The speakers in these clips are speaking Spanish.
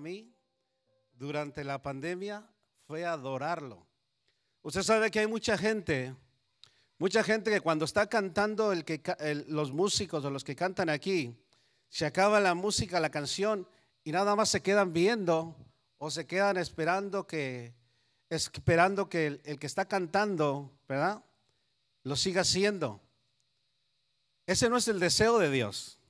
mí durante la pandemia fue adorarlo. Usted sabe que hay mucha gente, mucha gente que cuando está cantando el que, los músicos o los que cantan aquí, se acaba la música, la canción y nada más se quedan viendo o se quedan esperando que, esperando que el, el que está cantando, ¿verdad? Lo siga haciendo. Ese no es el deseo de Dios.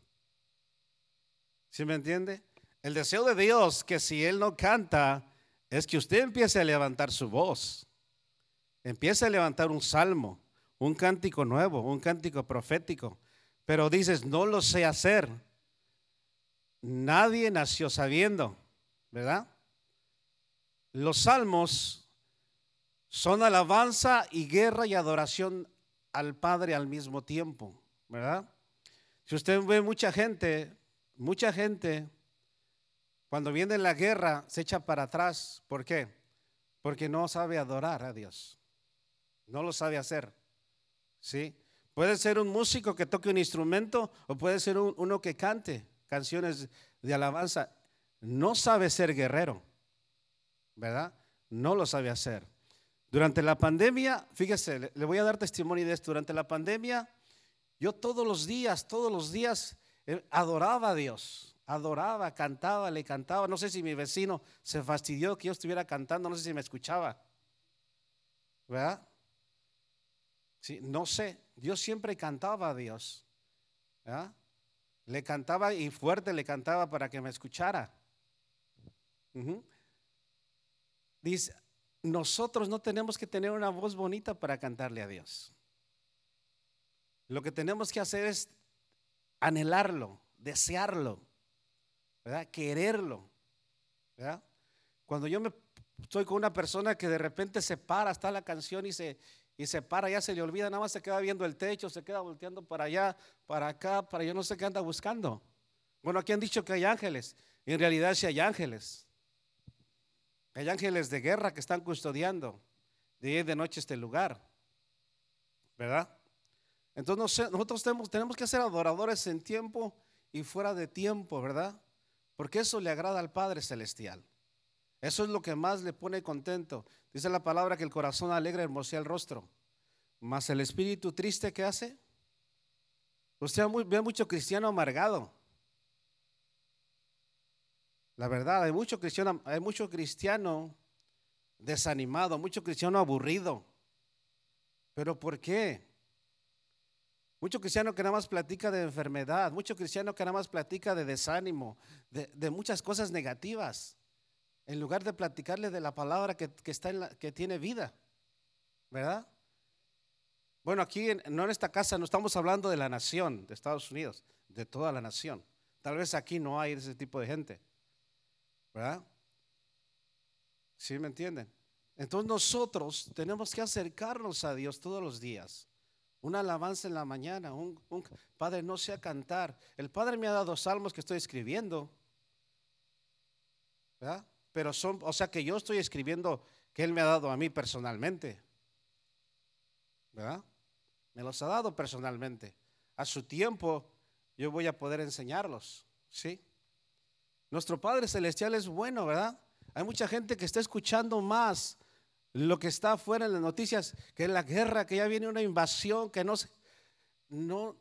¿Sí me entiende? El deseo de Dios que si Él no canta es que usted empiece a levantar su voz. Empiece a levantar un salmo, un cántico nuevo, un cántico profético. Pero dices, no lo sé hacer. Nadie nació sabiendo, ¿verdad? Los salmos son alabanza y guerra y adoración al Padre al mismo tiempo, ¿verdad? Si usted ve mucha gente, mucha gente, cuando viene la guerra, se echa para atrás. ¿Por qué? Porque no sabe adorar a Dios. No lo sabe hacer. ¿Sí? Puede ser un músico que toque un instrumento o puede ser uno que cante canciones de alabanza. No sabe ser guerrero, ¿verdad? No lo sabe hacer. Durante la pandemia, fíjese, le voy a dar testimonio de esto. Durante la pandemia, yo todos los días, todos los días eh, adoraba a Dios, adoraba, cantaba, le cantaba. No sé si mi vecino se fastidió que yo estuviera cantando, no sé si me escuchaba. ¿Verdad? Sí, no sé, Dios siempre cantaba a Dios. Le cantaba y fuerte le cantaba para que me escuchara. Dice, nosotros no tenemos que tener una voz bonita para cantarle a Dios. Lo que tenemos que hacer es anhelarlo, desearlo, ¿verdad? quererlo. Cuando yo me estoy con una persona que de repente se para, está la canción y se, y se para, ya se le olvida, nada más se queda viendo el techo, se queda volteando para allá, para acá, para yo no sé qué anda buscando. Bueno, aquí han dicho que hay ángeles, en realidad sí hay ángeles. Hay ángeles de guerra que están custodiando de de noche este lugar. ¿Verdad? Entonces nosotros tenemos que ser adoradores en tiempo y fuera de tiempo, ¿verdad? Porque eso le agrada al Padre Celestial. Eso es lo que más le pone contento. Dice la palabra que el corazón alegre hermosea el rostro. Mas el espíritu triste, ¿qué hace? Usted ve mucho cristiano amargado. La verdad, hay mucho cristiano, hay mucho cristiano desanimado, mucho cristiano aburrido. ¿Pero por qué? Mucho cristiano que nada más platica de enfermedad, mucho cristiano que nada más platica de desánimo, de, muchas cosas negativas, en lugar de platicarle de la palabra que, está en que tiene vida, ¿verdad? Bueno, aquí no en esta casa no estamos hablando de la nación de Estados Unidos, de toda la nación. Tal vez aquí no hay ese tipo de gente. ¿Verdad? ¿Sí me entienden? Entonces nosotros tenemos que acercarnos a Dios todos los días. Una alabanza en la mañana, un, Padre, no sea cantar. El Padre me ha dado salmos que estoy escribiendo. ¿verdad? Pero son, o sea que yo estoy escribiendo que Él me ha dado a mí personalmente. ¿Verdad? Me los ha dado personalmente. A su tiempo yo voy a poder enseñarlos. ¿Sí? Nuestro Padre Celestial es bueno, ¿verdad? Hay mucha gente que está escuchando más lo que está afuera en las noticias, que la guerra, que ya viene una invasión, que no no,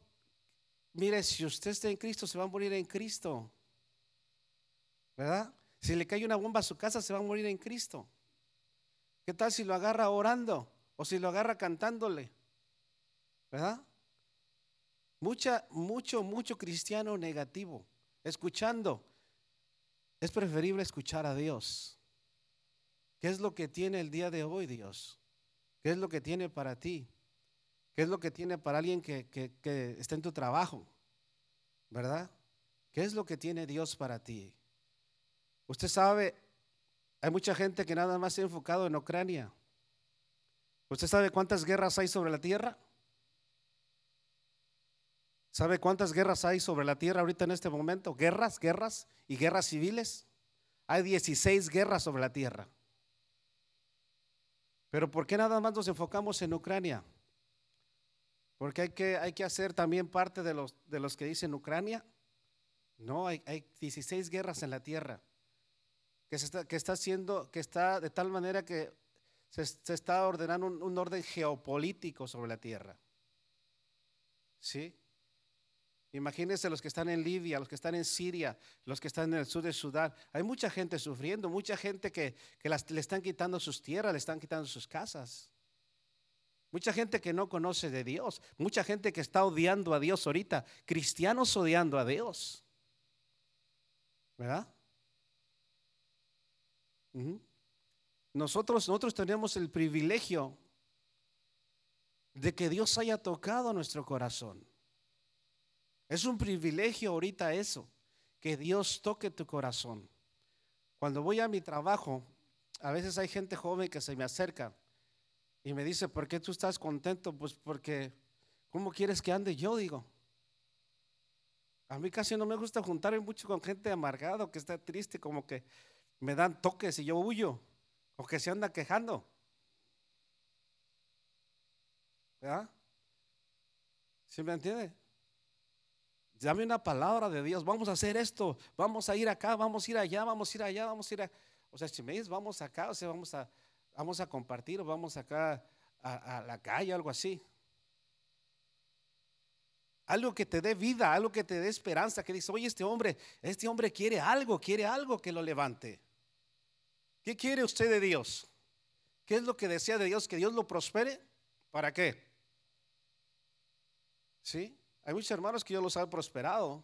mire, si usted está en Cristo, se va a morir en Cristo, ¿verdad? Si le cae una bomba a su casa, se va a morir en Cristo. ¿Qué tal si lo agarra orando o si lo agarra cantándole? ¿Verdad? Mucha, mucho, mucho cristiano negativo, escuchando es preferible escuchar a Dios. ¿Qué es lo que tiene el día de hoy Dios? ¿Qué es lo que tiene para ti? ¿Qué es lo que tiene para alguien que, que, está en tu trabajo? ¿Verdad? ¿Qué es lo que tiene Dios para ti? Usted sabe, hay mucha gente que nada más se ha enfocado en Ucrania. ¿Usted sabe cuántas guerras hay sobre la tierra? ¿Sabe cuántas guerras hay sobre la tierra ahorita en este momento? Guerras, guerras y guerras civiles. Hay 16 guerras sobre la tierra. Pero ¿por qué nada más nos enfocamos en Ucrania? Porque hay que, hay que hacer también parte de los, de los que dicen Ucrania. No, hay, hay 16 guerras en la tierra. que, se está, que está haciendo, que está de tal manera que se, está ordenando un, un, orden geopolítico sobre la tierra. ¿Sí? Imagínense los que están en Libia, los que están en Siria, los que están en el sur de Sudán. Hay mucha gente sufriendo, mucha gente que, le están quitando sus tierras, le están quitando sus casas. Mucha gente que no conoce de Dios, mucha gente que está odiando a Dios ahorita, cristianos odiando a Dios. ¿Verdad? Nosotros, nosotros tenemos el privilegio de que Dios haya tocado nuestro corazón. Es un privilegio ahorita eso, que Dios toque tu corazón. Cuando voy a mi trabajo, a veces hay gente joven que se me acerca y me dice, ¿por qué tú estás contento? Pues porque, ¿cómo quieres que ande yo? Digo, a mí casi no me gusta juntarme mucho con gente amargada que está triste, como que me dan toques y yo huyo, o que se anda quejando. ¿Verdad? ¿Sí me entiende? Dame una palabra de Dios, vamos a hacer esto, vamos a ir acá, vamos a ir allá, vamos a ir allá, vamos a ir a... O sea, si me dices, vamos acá, o sea, vamos a, vamos a compartir vamos acá a, a la calle, algo así. Algo que te dé vida, algo que te dé esperanza, que dice, oye, este hombre, este hombre quiere algo, quiere algo que lo levante. ¿Qué quiere usted de Dios? ¿Qué es lo que desea de Dios? ¿Que Dios lo prospere? ¿Para qué? ¿Sí? Hay muchos hermanos que yo los he prosperado.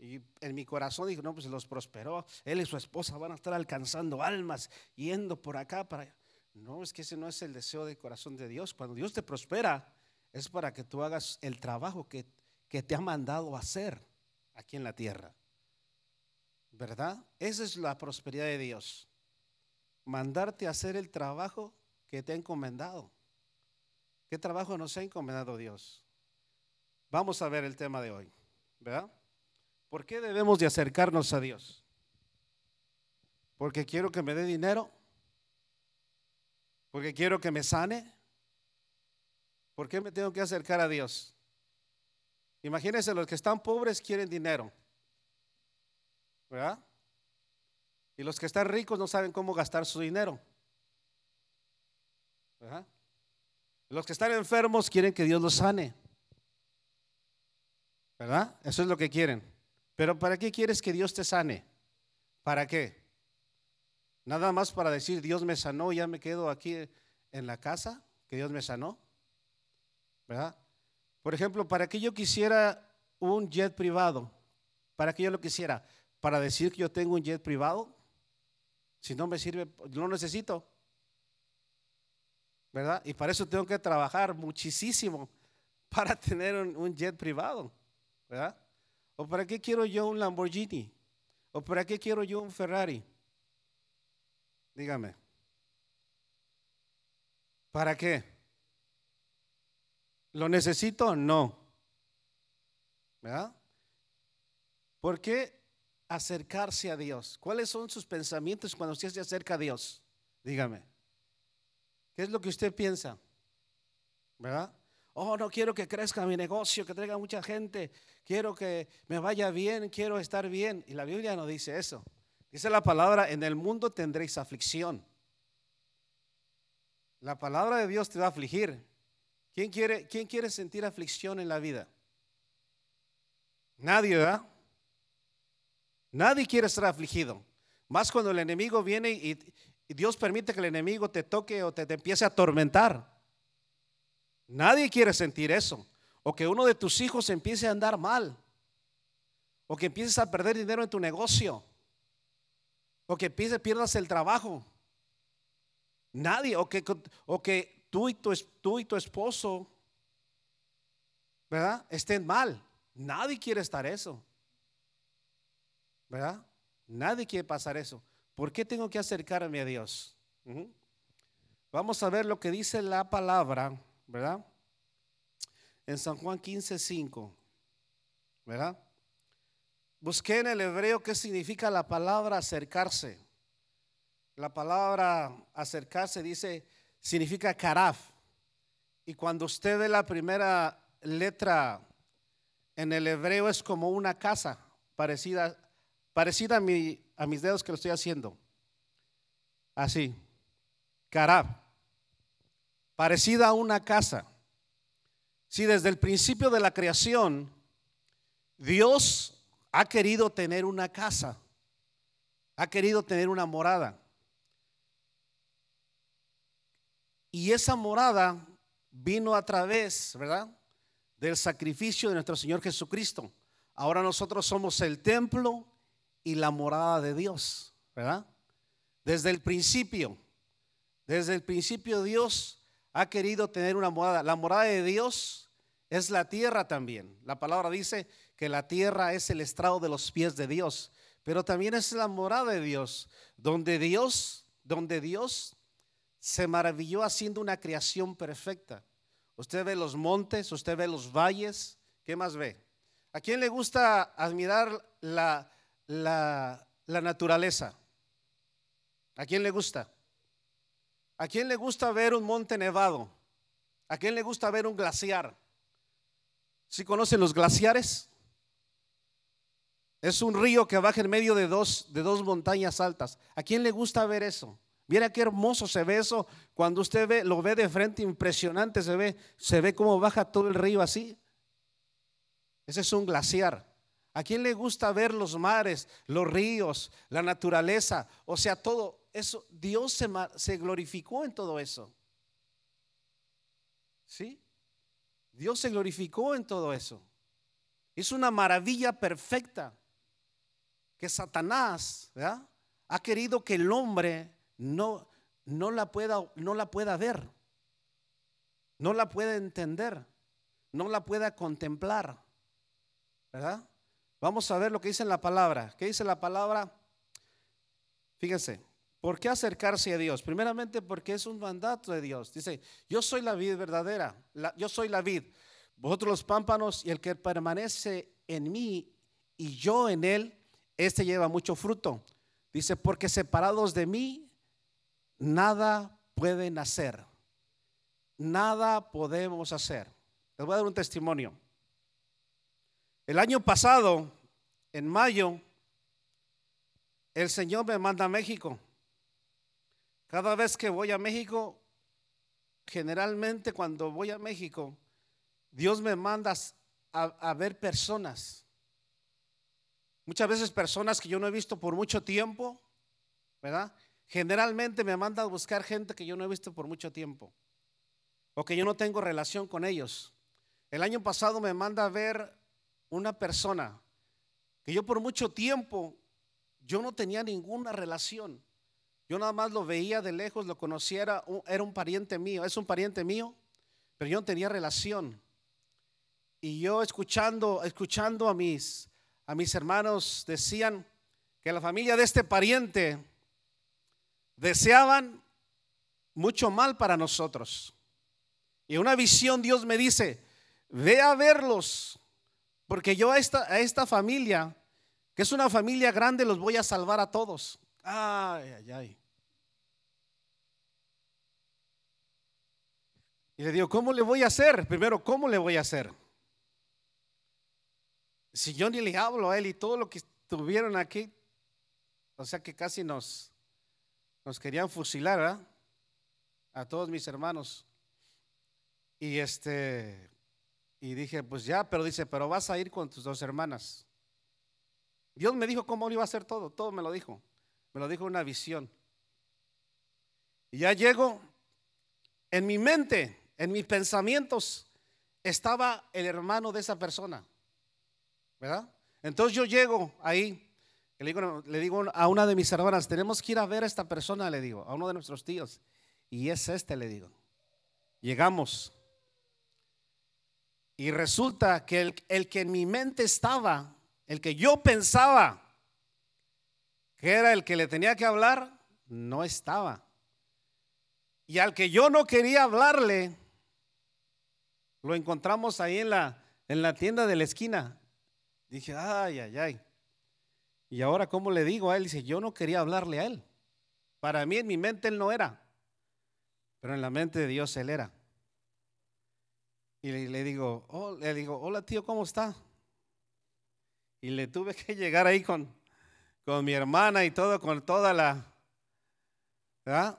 Y en mi corazón digo, no, pues los prosperó. Él y su esposa van a estar alcanzando almas, yendo por acá para No, es que ese no es el deseo del corazón de Dios. Cuando Dios te prospera, es para que tú hagas el trabajo que, que te ha mandado hacer aquí en la tierra. ¿Verdad? Esa es la prosperidad de Dios. Mandarte a hacer el trabajo que te ha encomendado. ¿Qué trabajo nos ha encomendado Dios? Vamos a ver el tema de hoy, ¿verdad? ¿Por qué debemos de acercarnos a Dios? Porque quiero que me dé dinero, porque quiero que me sane. ¿Por qué me tengo que acercar a Dios? Imagínense, los que están pobres quieren dinero, ¿verdad? Y los que están ricos no saben cómo gastar su dinero. ¿verdad? Los que están enfermos quieren que Dios los sane. ¿Verdad? Eso es lo que quieren. Pero ¿para qué quieres que Dios te sane? ¿Para qué? Nada más para decir Dios me sanó ya me quedo aquí en la casa, que Dios me sanó. ¿Verdad? Por ejemplo, ¿para qué yo quisiera un jet privado? ¿Para qué yo lo quisiera? ¿Para decir que yo tengo un jet privado? Si no me sirve, no necesito. ¿Verdad? Y para eso tengo que trabajar muchísimo para tener un jet privado. ¿Verdad? ¿O para qué quiero yo un Lamborghini? ¿O para qué quiero yo un Ferrari? Dígame. ¿Para qué? ¿Lo necesito? No. ¿Verdad? ¿Por qué acercarse a Dios? ¿Cuáles son sus pensamientos cuando usted se acerca a Dios? Dígame. ¿Qué es lo que usted piensa? ¿Verdad? Oh, no quiero que crezca mi negocio, que traiga mucha gente. Quiero que me vaya bien, quiero estar bien. Y la Biblia no dice eso. Dice la palabra, en el mundo tendréis aflicción. La palabra de Dios te va a afligir. ¿Quién quiere, quién quiere sentir aflicción en la vida? Nadie, ¿verdad? Nadie quiere estar afligido. Más cuando el enemigo viene y, Dios permite que el enemigo te toque o te empiece a atormentar. Nadie quiere sentir eso. O que uno de tus hijos empiece a andar mal. O que empieces a perder dinero en tu negocio. O que pierdas el trabajo. Nadie. O que, o que tú, y tu, tú y tu esposo, ¿verdad? Estén mal. Nadie quiere estar eso. ¿Verdad? Nadie quiere pasar eso. ¿Por qué tengo que acercarme a Dios? Vamos a ver lo que dice la palabra ¿verdad? En San Juan 15, 5, ¿verdad? Busqué en el hebreo qué significa la palabra acercarse. La palabra acercarse dice, significa karaf. Y cuando usted ve la primera letra en el hebreo es como una casa, parecida, parecida a a mis dedos que lo estoy haciendo. Así. Carab. Parecida a una casa. Si desde el principio de la creación Dios ha querido tener una casa, ha querido tener una morada. Y esa morada vino a través, ¿verdad? Del sacrificio de nuestro Señor Jesucristo. Ahora nosotros somos el templo y la morada de Dios, ¿verdad? Desde el principio, desde el principio Dios ha querido tener una morada. La morada de Dios es la tierra también. La palabra dice que la tierra es el estrado de los pies de Dios, pero también es la morada de Dios, donde Dios, donde Dios se maravilló haciendo una creación perfecta. Usted ve los montes, usted ve los valles, ¿qué más ve? ¿A quién le gusta admirar la, la, naturaleza? ¿A quién le gusta? ¿A quién le gusta ver un monte nevado? ¿A quién le gusta ver un glaciar? ¿Sí conocen los glaciares? Es un río que baja en medio de dos, de dos montañas altas. ¿A quién le gusta ver eso? Mira qué hermoso se ve eso cuando usted ve, lo ve de frente, impresionante se ve, se ve cómo baja todo el río así. Ese es un glaciar. ¿A quién le gusta ver los mares, los ríos, la naturaleza? O sea, todo eso, Dios se, glorificó en todo eso. ¿Sí? Dios se glorificó en todo eso. Es una maravilla perfecta que Satanás ha querido que el hombre no, no, la pueda, no la pueda ver, no la pueda entender, no la pueda contemplar. ¿verdad? Vamos a ver lo que dice en la palabra. ¿Qué dice la palabra? Fíjense, ¿por qué acercarse a Dios? Primeramente porque es un mandato de Dios. Dice, yo soy la vid verdadera, yo soy la vid, vosotros los pámpanos y el que permanece en mí y yo en él, este lleva mucho fruto. Dice, porque separados de mí, nada pueden hacer. Nada podemos hacer. Les voy a dar un testimonio. El año pasado, en mayo, el Señor me manda a México. Cada vez que voy a México, generalmente cuando voy a México, Dios me manda a, ver personas. Muchas veces personas que yo no he visto por mucho tiempo, ¿verdad? Generalmente me manda a buscar gente que yo no he visto por mucho tiempo o que yo no tengo relación con ellos. El año pasado me manda a ver una persona que yo por mucho tiempo yo no tenía ninguna relación. Yo nada más lo veía de lejos, lo conociera, era un pariente mío, es un pariente mío, pero yo no tenía relación. Y yo escuchando, escuchando a mis, a mis hermanos decían que la familia de este pariente deseaban mucho mal para nosotros. Y una visión Dios me dice, ve a verlos, porque yo a esta, a esta familia, que es una familia grande, los voy a salvar a todos. Ay, ay, ay. Y le digo, ¿cómo le voy a hacer? Primero, ¿cómo le voy a hacer? Si yo ni le hablo a él y todo lo que estuvieron aquí, o sea que casi nos, nos querían fusilar. A todos mis hermanos. Y este, y dije, pues ya, pero dice, pero vas a ir con tus dos hermanas. Dios me dijo cómo iba a hacer todo, todo me lo dijo. Me lo dijo una visión. Y ya llego, en mi mente, en mis pensamientos, estaba el hermano de esa persona. ¿Verdad? Entonces yo llego ahí, le digo, a una de mis hermanas, tenemos que ir a ver a esta persona, le digo, a uno de nuestros tíos. Y es este, le digo. Llegamos. Y resulta que el, que en mi mente estaba, el que yo pensaba que era el que le tenía que hablar, no estaba. Y al que yo no quería hablarle, lo encontramos ahí en la, en la tienda de la esquina. Dije, ay, ay, ay. Y ahora, ¿cómo le digo a él? Dice, yo no quería hablarle a él. Para mí en mi mente él no era, pero en la mente de Dios él era. Y le, digo, oh, le digo, hola tío, ¿cómo está? Y le tuve que llegar ahí con, con mi hermana y todo, con toda la, ¿verdad?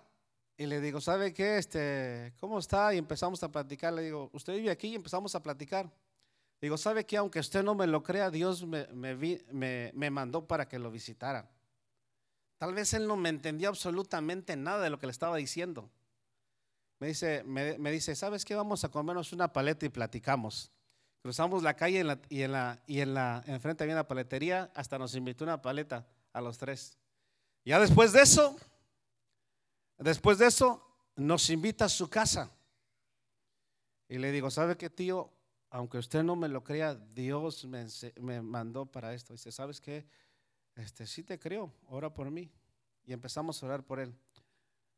Y le digo, ¿sabe qué? Este, ¿Cómo está? Y empezamos a platicar. Le digo, ¿usted vive aquí? Y empezamos a platicar. Digo, ¿sabe qué? Aunque usted no me lo crea, Dios me, me, me, mandó para que lo visitara. Tal vez él no me entendía absolutamente nada de lo que le estaba diciendo. Me dice, me, dice, ¿sabes qué? Vamos a comernos una paleta y platicamos. Cruzamos la calle y en la, y en la, enfrente había una paletería, hasta nos invitó una paleta a los tres. Ya después de eso, después de eso, nos invita a su casa. Y le digo, ¿sabe qué, tío? Aunque usted no me lo crea, Dios me, me mandó para esto. Dice, ¿sabes qué? Este, sí te creo, ora por mí. Y empezamos a orar por él.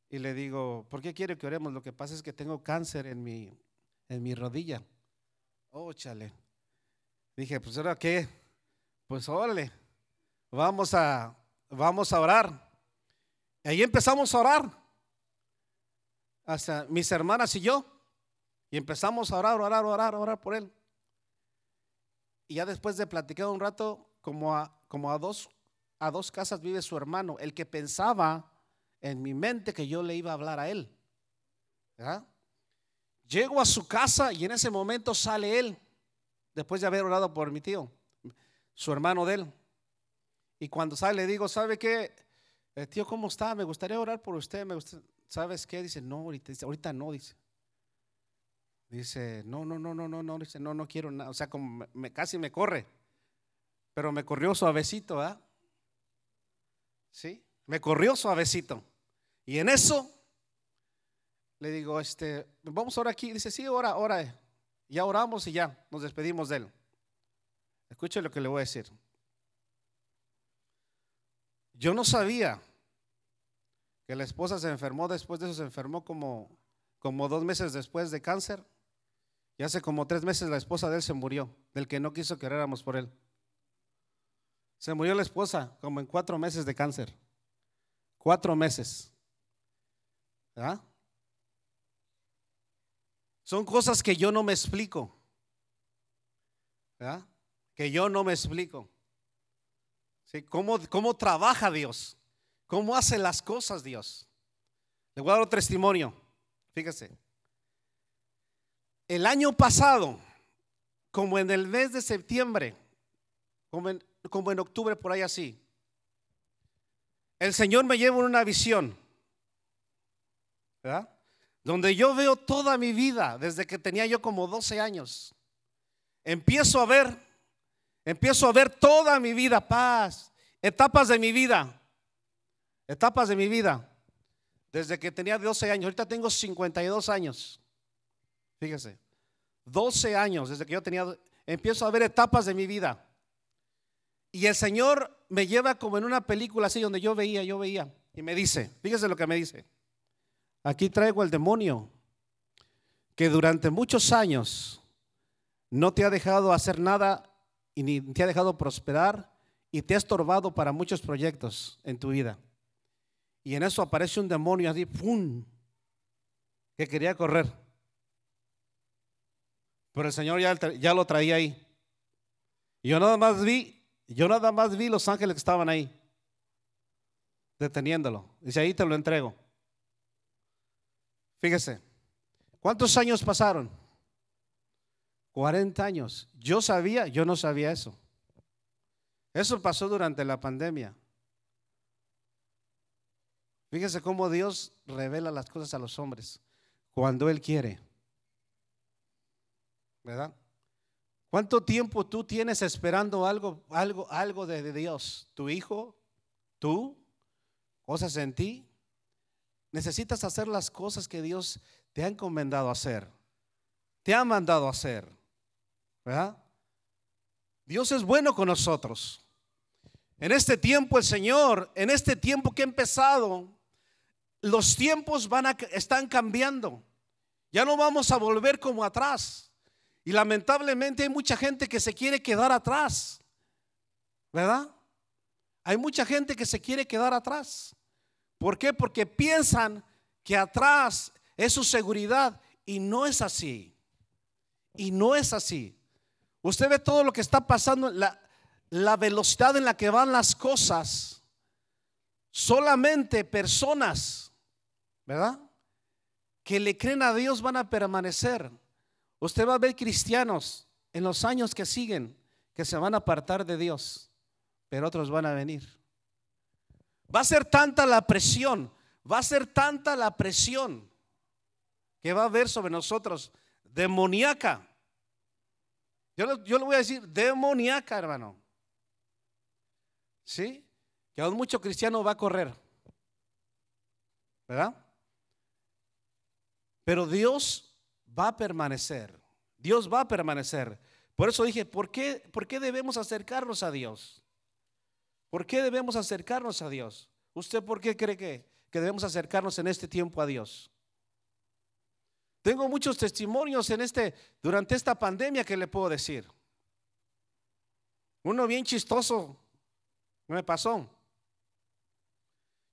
Y le digo, ¿por qué quiere que oremos? Lo que pasa es que tengo cáncer en mi, en mi rodilla. Oh, chale. Dije, pues ahora qué? Pues órale, vamos a, vamos a orar. Ahí empezamos a orar. Hasta mis hermanas y yo. Y empezamos a orar, orar, orar, orar por él. Y ya después de platicar un rato, como a, como a dos, a dos casas vive su hermano, el que pensaba en mi mente que yo le iba a hablar a él. Llego a su casa y en ese momento sale él, después de haber orado por mi tío, su hermano de él. Y cuando sale le digo, ¿sabe qué? Eh, tío, ¿cómo está? Me gustaría orar por usted. Me ¿Sabes qué? Dice, no, ahorita, no, dice. Dice, no, no, no, no, no, no, dice, no, no quiero nada. O sea, como casi me corre. Pero me corrió suavecito, ¿ah? ¿Sí? Me corrió suavecito. Y en eso le digo, este, vamos ahora aquí. Dice, sí, ora, ora. Ya oramos y ya nos despedimos de él. Escuche lo que le voy a decir. Yo no sabía que la esposa se enfermó, después de eso se enfermó como, como dos meses después de cáncer. Y hace como tres meses la esposa de él se murió, del que no quiso que oráramos por él. Se murió la esposa como en cuatro meses de cáncer. Cuatro meses. ¿Verdad? Son cosas que yo no me explico. ¿verdad? Que yo no me explico. ¿Cómo, ¿Cómo trabaja Dios? ¿Cómo hace las cosas Dios? Le voy a dar un testimonio. Fíjese. El año pasado, como en el mes de septiembre, como en, como en octubre, por ahí así, el Señor me lleva en una visión. ¿Verdad? donde yo veo toda mi vida, desde que tenía yo como 12 años. Empiezo a ver, empiezo a ver toda mi vida, paz, etapas de mi vida, etapas de mi vida, desde que tenía 12 años, ahorita tengo 52 años, fíjese, 12 años, desde que yo tenía, empiezo a ver etapas de mi vida. Y el Señor me lleva como en una película así, donde yo veía, yo veía, y me dice, fíjese lo que me dice. Aquí traigo el demonio que durante muchos años no te ha dejado hacer nada y ni te ha dejado prosperar y te ha estorbado para muchos proyectos en tu vida. Y en eso aparece un demonio así, ¡pum! que quería correr. Pero el Señor ya, ya lo traía ahí. Y yo nada más vi, yo nada más vi los ángeles que estaban ahí, deteniéndolo. Dice, ahí te lo entrego. Fíjese, ¿cuántos años pasaron? 40 años. Yo sabía, yo no sabía eso. Eso pasó durante la pandemia. Fíjese cómo Dios revela las cosas a los hombres cuando Él quiere. ¿Verdad? ¿Cuánto tiempo tú tienes esperando algo, algo, algo de Dios? ¿Tu hijo? ¿Tú? ¿Cosas en ti? Necesitas hacer las cosas que Dios te ha encomendado hacer. Te ha mandado hacer. ¿Verdad? Dios es bueno con nosotros. En este tiempo el Señor, en este tiempo que ha empezado, los tiempos van a, están cambiando. Ya no vamos a volver como atrás. Y lamentablemente hay mucha gente que se quiere quedar atrás. ¿Verdad? Hay mucha gente que se quiere quedar atrás. ¿Por qué? Porque piensan que atrás es su seguridad y no es así. Y no es así. Usted ve todo lo que está pasando. La, velocidad en la que van las cosas, solamente personas, ¿verdad? Que le creen a Dios van a permanecer. Usted va a ver cristianos en los años que siguen que se van a apartar de Dios, pero otros van a venir. Va a ser tanta la presión, va a ser tanta la presión que va a haber sobre nosotros, demoníaca. Yo, le voy a decir, demoníaca, hermano. ¿Sí? Que aún mucho cristiano va a correr. ¿Verdad? Pero Dios va a permanecer. Dios va a permanecer. Por eso dije, ¿por qué, ¿por qué debemos acercarnos a Dios? ¿Por qué debemos acercarnos a Dios? ¿Usted por qué cree que, que debemos acercarnos en este tiempo a Dios? Tengo muchos testimonios en este, durante esta pandemia que le puedo decir. Uno bien chistoso me pasó.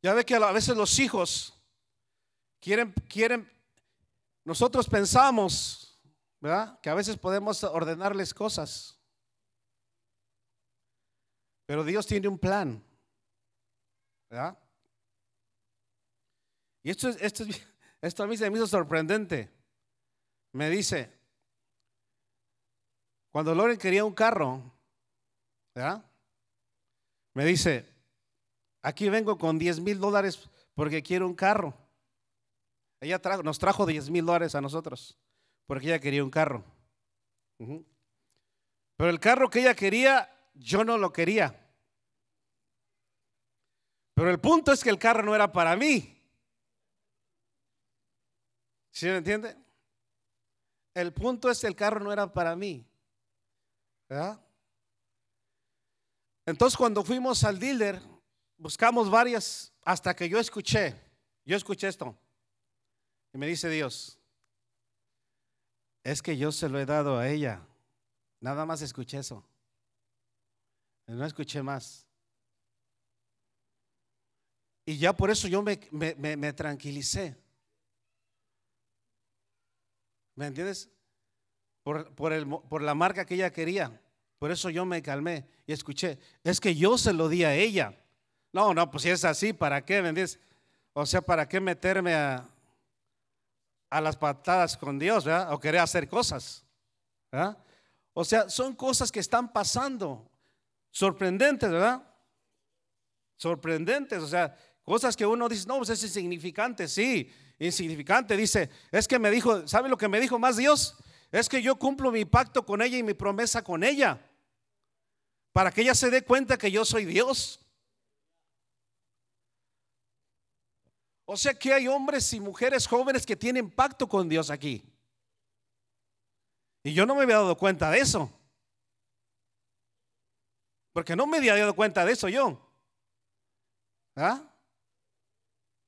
Ya ve que a veces los hijos quieren, quieren, nosotros pensamos, ¿verdad? Que a veces podemos ordenarles cosas. Pero Dios tiene un plan, ¿verdad? Y esto, esto, esto a mí se me hizo sorprendente. Me dice, cuando Loren quería un carro, ¿verdad? Me dice, aquí vengo con 10 mil dólares porque quiero un carro. Ella nos trajo 10 mil dólares a nosotros porque ella quería un carro. Pero el carro que ella quería, yo no lo quería. Pero el punto es que el carro no era para mí. ¿Sí me entiende? El punto es que el carro no era para mí. ¿Verdad? Entonces cuando fuimos al dealer, buscamos varias hasta que yo escuché, yo escuché esto. Y me dice Dios, es que yo se lo he dado a ella. Nada más escuché eso. No escuché más. Y ya por eso yo me, me, tranquilicé. ¿Me entiendes? Por, por, el, por la marca que ella quería. Por eso yo me calmé y escuché, es que yo se lo di a ella. No, no, pues si es así, ¿para qué? ¿Me O sea, ¿para qué meterme a, a las patadas con Dios, ¿verdad? O querer hacer cosas, ¿verdad? O sea, son cosas que están pasando, sorprendentes, ¿verdad? Sorprendentes, o sea, cosas que uno dice, no, pues es insignificante, sí, insignificante. Dice, es que me dijo, ¿sabe lo que me dijo más Dios? Es que yo cumplo mi pacto con ella y mi promesa con ella para que ella se dé cuenta que yo soy Dios. O sea que hay hombres y mujeres jóvenes que tienen pacto con Dios aquí. Y yo no me había dado cuenta de eso. Porque no me había dado cuenta de eso yo. ¿Ah?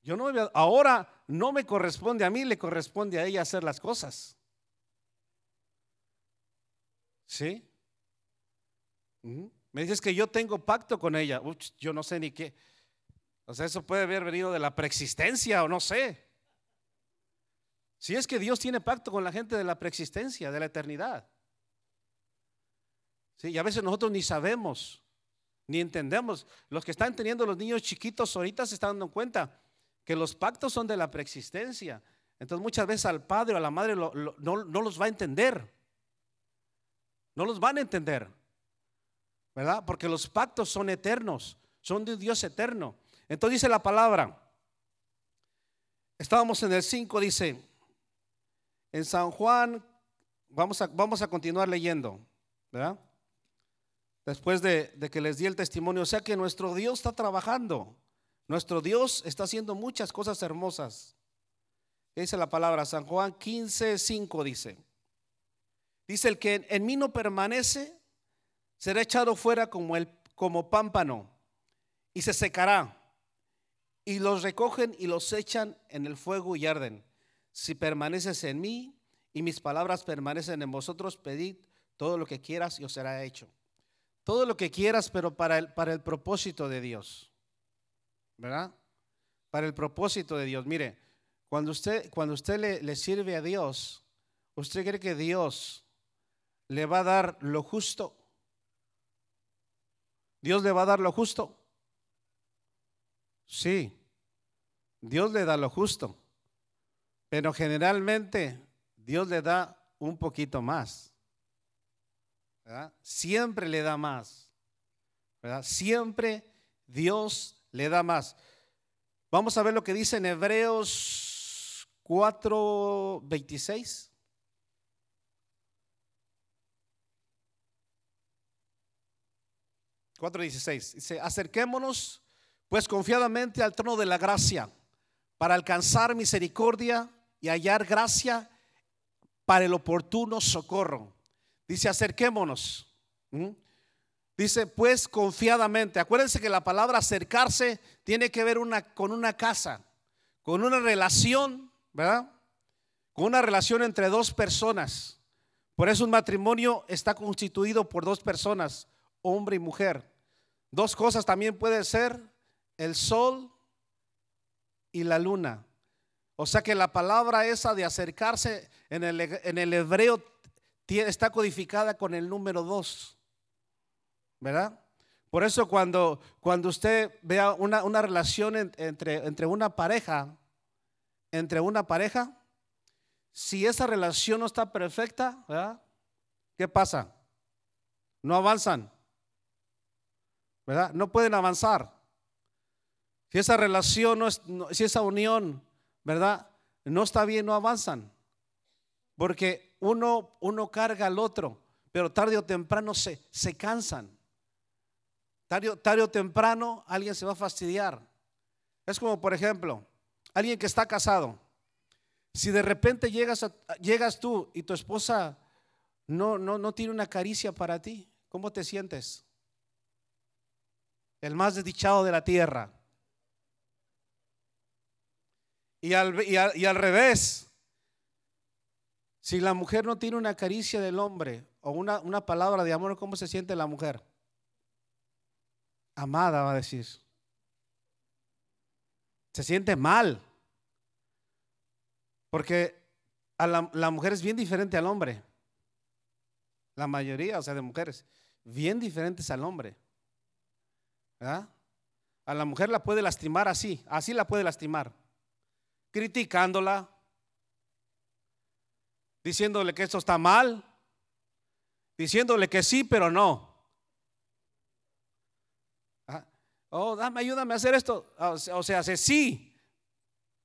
Yo no me había, ahora no me corresponde a mí, le corresponde a ella hacer las cosas. ¿Sí? Me dices que yo tengo pacto con ella. yo no sé ni qué. O sea, eso puede haber venido de la preexistencia o no sé. Si es que Dios tiene pacto con la gente de la preexistencia, de la eternidad. Sí, y a veces nosotros ni sabemos, ni entendemos. Los que están teniendo los niños chiquitos ahorita se están dando cuenta que los pactos son de la preexistencia. Entonces muchas veces al padre o a la madre no, los va a entender. No los van a entender. ¿verdad? Porque los pactos son eternos, son de Dios eterno. Entonces dice la palabra, estábamos en el 5, dice, en San Juan, vamos a, vamos a continuar leyendo, ¿verdad? Después de, de que les di el testimonio, o sea que nuestro Dios está trabajando, nuestro Dios está haciendo muchas cosas hermosas. Dice la palabra, San Juan 15, 5 dice, dice el que en mí no permanece, será echado fuera como, el, como pámpano y se secará. Y los recogen y los echan en el fuego y arden. Si permaneces en mí y mis palabras permanecen en vosotros, pedid todo lo que quieras y os será hecho. Todo lo que quieras, pero para el, para el propósito de Dios. ¿Verdad? Para el propósito de Dios. Mire, cuando usted, cuando usted le, sirve a Dios, ¿usted cree que Dios le va a dar lo justo? ¿Dios le va a dar lo justo? Sí, Dios le da lo justo, pero generalmente Dios le da un poquito más. Siempre le da más. Siempre Dios le da más. Vamos a ver lo que dice en Hebreos 4, 26. Dice, acerquémonos pues confiadamente al trono de la gracia para alcanzar misericordia y hallar gracia para el oportuno socorro. Dice, acerquémonos. Dice, pues confiadamente. Acuérdense que la palabra acercarse tiene que ver una, con una casa, con una relación, ¿verdad? Con una relación entre dos personas. Por eso un matrimonio está constituido por dos personas, hombre y mujer. Dos cosas también puede ser el sol y la luna. O sea que la palabra esa de acercarse en el, en el hebreo está codificada con el número dos, ¿verdad? Por eso cuando, cuando usted vea una, una relación entre, entre una pareja, entre una pareja, si esa relación no está perfecta, ¿verdad? ¿Qué pasa? No avanzan, ¿verdad? No pueden avanzar. Si esa relación, no es, si esa unión, ¿verdad? No está bien, no avanzan. Porque uno, uno carga al otro, pero tarde o temprano se, se cansan. Tarde, o temprano alguien se va a fastidiar. Es como, por ejemplo, alguien que está casado. Si de repente llegas, llegas tú y tu esposa no, no, no tiene una caricia para ti, ¿cómo te sientes? El más desdichado de la tierra. Y al, y al, revés, si la mujer no tiene una caricia del hombre o una, una palabra de amor, ¿cómo se siente la mujer? Amada, va a decir. Se siente mal. Porque a la, mujer es bien diferente al hombre. La mayoría, o sea, de mujeres, bien diferentes al hombre. ¿Verdad? A la mujer la puede lastimar así, así la puede lastimar criticándola, diciéndole que esto está mal, diciéndole que sí, pero no. Ah, oh, dame, ayúdame a hacer esto. O sea, hace sí,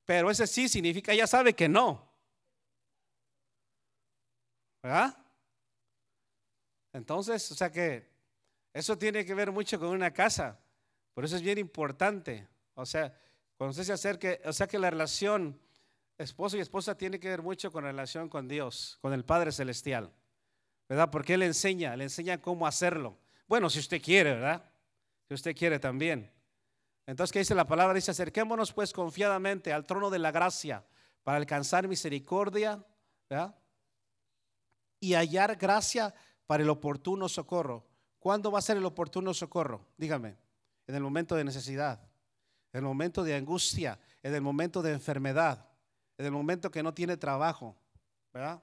pero ese sí significa, ya sabe que no. ¿Verdad? Entonces, o sea que eso tiene que ver mucho con una casa. Por eso es bien importante. O sea, cuando usted se acerque, o sea que la relación esposo y esposa tiene que ver mucho con la relación con Dios, con el Padre Celestial, ¿verdad? Porque Él enseña, le enseña cómo hacerlo. Bueno, si usted quiere, ¿verdad? Si usted quiere también. Entonces, ¿qué dice la palabra? Dice, acerquémonos pues confiadamente al trono de la gracia para alcanzar misericordia. Y hallar gracia para el oportuno socorro. ¿Cuándo va a ser el oportuno socorro? Dígame, en el momento de necesidad en el momento de angustia, en el momento de enfermedad, en el momento que no tiene trabajo, ¿verdad?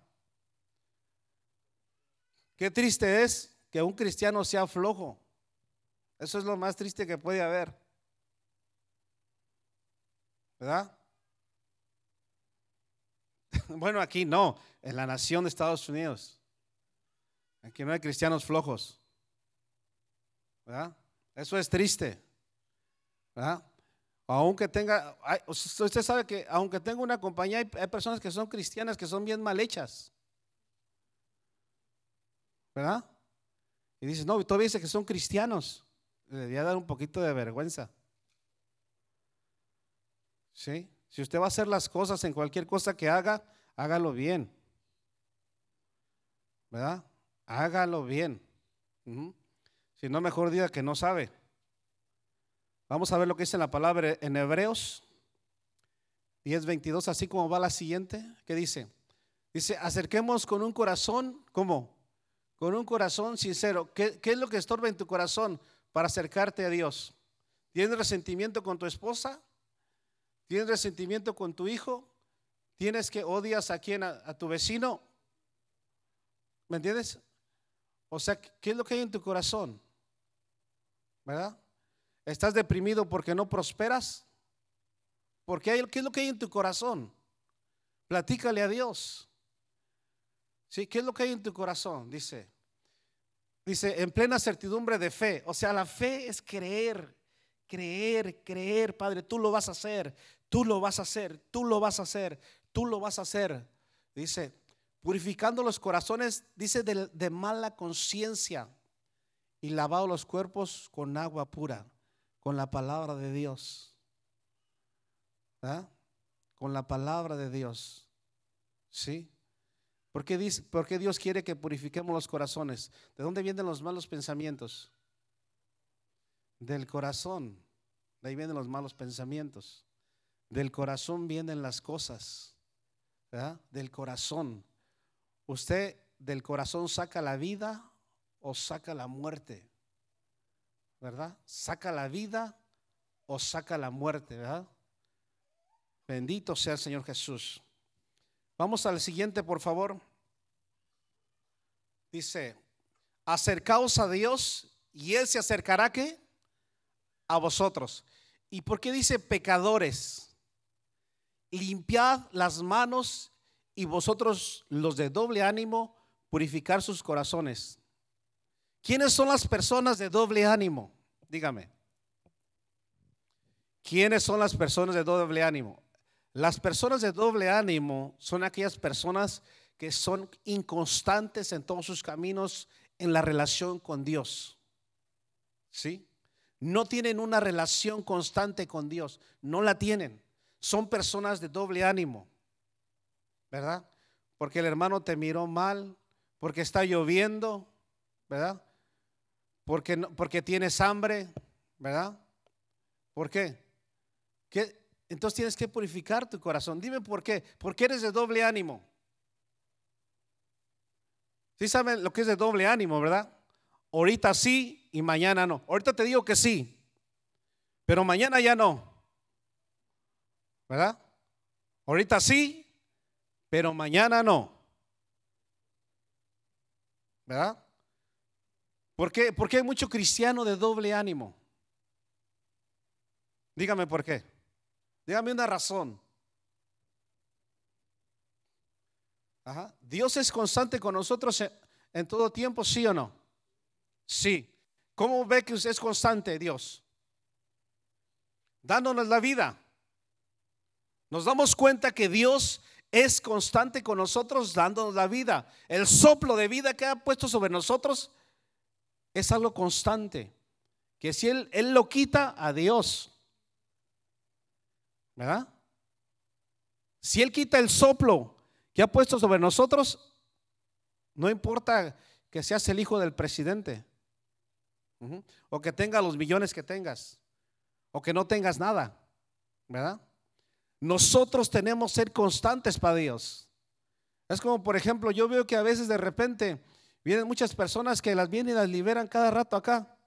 Qué triste es que un cristiano sea flojo. Eso es lo más triste que puede haber. ¿Verdad? Bueno, aquí no, en la nación de Estados Unidos. Aquí no hay cristianos flojos. ¿Verdad? Eso es triste. ¿Verdad? Aunque tenga, usted sabe que aunque tenga una compañía, hay, personas que son cristianas que son bien mal hechas. ¿Verdad? Y dices, no, todavía dice que son cristianos. Le debería dar un poquito de vergüenza. ¿Sí? Si usted va a hacer las cosas en cualquier cosa que haga, hágalo bien. ¿Verdad? Hágalo bien. Si no, mejor diga que no sabe. Vamos a ver lo que dice la palabra en Hebreos 10:22, así como va la siguiente. ¿Qué dice? Dice, acerquemos con un corazón, ¿cómo? Con un corazón sincero. ¿Qué, ¿Qué, es lo que estorba en tu corazón para acercarte a Dios? ¿Tienes resentimiento con tu esposa? ¿Tienes resentimiento con tu hijo? ¿Tienes que odias a quien? A, tu vecino? ¿Me entiendes? O sea, ¿qué es lo que hay en tu corazón? ¿verdad? ¿Estás deprimido porque no prosperas? Porque hay, ¿Qué es lo que hay en tu corazón? Platícale a Dios. ¿Sí? ¿Qué es lo que hay en tu corazón? Dice. Dice, en plena certidumbre de fe. O sea, la fe es creer, creer, creer, Padre, tú lo vas a hacer, tú lo vas a hacer, tú lo vas a hacer, tú lo vas a hacer. Dice, purificando los corazones, dice de, mala conciencia y lavado los cuerpos con agua pura, con la palabra de Dios. Con la palabra de Dios. ¿Sí? ¿Por qué, dice, ¿Por qué Dios quiere que purifiquemos los corazones? ¿De dónde vienen los malos pensamientos? Del corazón. De ahí vienen los malos pensamientos. Del corazón vienen las cosas. Del corazón. Usted del corazón saca la vida o saca la muerte. ¿Verdad? Saca la vida o saca la muerte. ¿Verdad? Bendito sea el Señor Jesús. Vamos al siguiente, por favor. Dice, acercaos a Dios y Él se acercará que a vosotros. ¿Y por qué dice pecadores? Limpiad las manos y vosotros los de doble ánimo, purificar sus corazones. ¿Quiénes son las personas de doble ánimo? Dígame. ¿Quiénes son las personas de doble ánimo? Las personas de doble ánimo son aquellas personas que son inconstantes en todos sus caminos en la relación con Dios. ¿Sí? No tienen una relación constante con Dios, no la tienen. Son personas de doble ánimo, ¿verdad? Porque el hermano te miró mal, porque está lloviendo, ¿verdad? Porque, porque tienes hambre, ¿verdad? ¿Por qué? ¿Qué? Entonces tienes que purificar tu corazón. Dime por qué. Porque eres de doble ánimo. Sí saben lo que es de doble ánimo, ¿verdad? Ahorita sí y mañana no. Ahorita te digo que sí, pero mañana ya no. ¿Verdad? Ahorita sí, pero mañana no. ¿Verdad? ¿Por qué? Porque hay mucho cristiano de doble ánimo. Dígame por qué. Dígame una razón. Dios es constante con nosotros en, todo tiempo, ¿sí o no? Sí. ¿Cómo ve que usted es constante, Dios? Dándonos la vida. Nos damos cuenta que Dios es constante con nosotros dándonos la vida. El soplo de vida que ha puesto sobre nosotros es algo constante. Que si Él, él lo quita, a Dios. ¿Verdad? Si Él quita el soplo que ha puesto sobre nosotros, no importa que seas el hijo del presidente, o que tengas los millones que tengas, o que no tengas nada, ¿verdad? Nosotros tenemos que ser constantes para Dios. Es como, por ejemplo, yo veo que a veces de repente vienen muchas personas que las vienen y las liberan cada rato acá.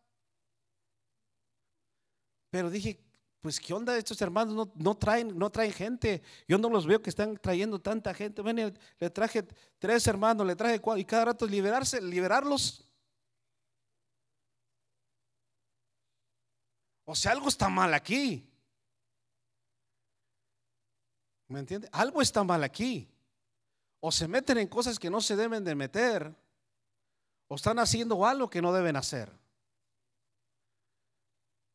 Pero dije, pues qué onda estos hermanos no, traen no traen gente. Yo no los veo que están trayendo tanta gente. Ven le traje tres hermanos le traje cuatro y cada rato liberarse liberarlos. O sea algo está mal aquí. ¿me entiende? algo está mal aquí. O se meten en cosas que no se deben de meter o están haciendo algo que no deben hacer.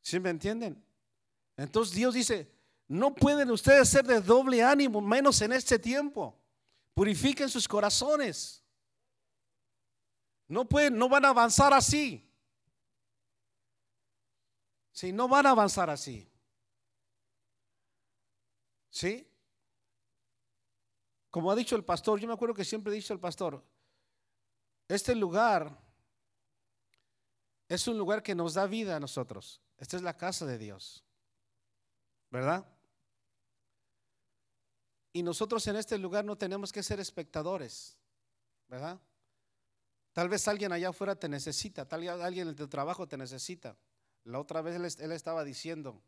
¿sí me entienden? Entonces Dios dice, no pueden ustedes ser de doble ánimo, menos en este tiempo. Purifiquen sus corazones. No pueden, no van a avanzar así. Si no van a avanzar así. ¿Sí? Como ha dicho el pastor, yo me acuerdo que siempre he dicho el pastor, este lugar es un lugar que nos da vida a nosotros. Esta es la casa de Dios. ¿Verdad? Y nosotros en este lugar no tenemos que ser espectadores, ¿verdad? Tal vez alguien allá afuera te necesita, tal vez alguien en tu trabajo te necesita. La otra vez él, estaba diciendo,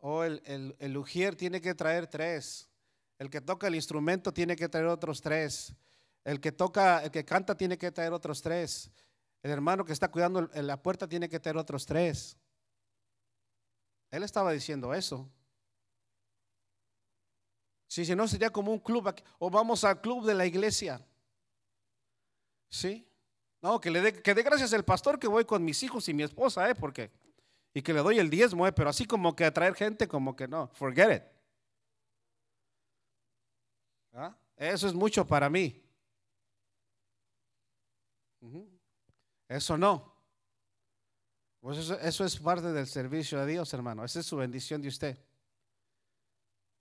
oh, el, el, ujier tiene que traer tres, el que toca el instrumento tiene que traer otros tres, el que toca, el que canta tiene que traer otros tres, el hermano que está cuidando la puerta tiene que traer otros tres. Él estaba diciendo eso. Si, no, sería como un club o vamos al club de la iglesia. ¿Sí? No, que le dé, que dé gracias al pastor que voy con mis hijos y mi esposa, ¿eh? Porque, y que le doy el diezmo, ¿eh? Pero así como que atraer gente, como que no, forget it. ¿Ah? Eso es mucho para mí. Eso no. Pues eso, eso, es parte del servicio a Dios, hermano. Esa es su bendición de usted.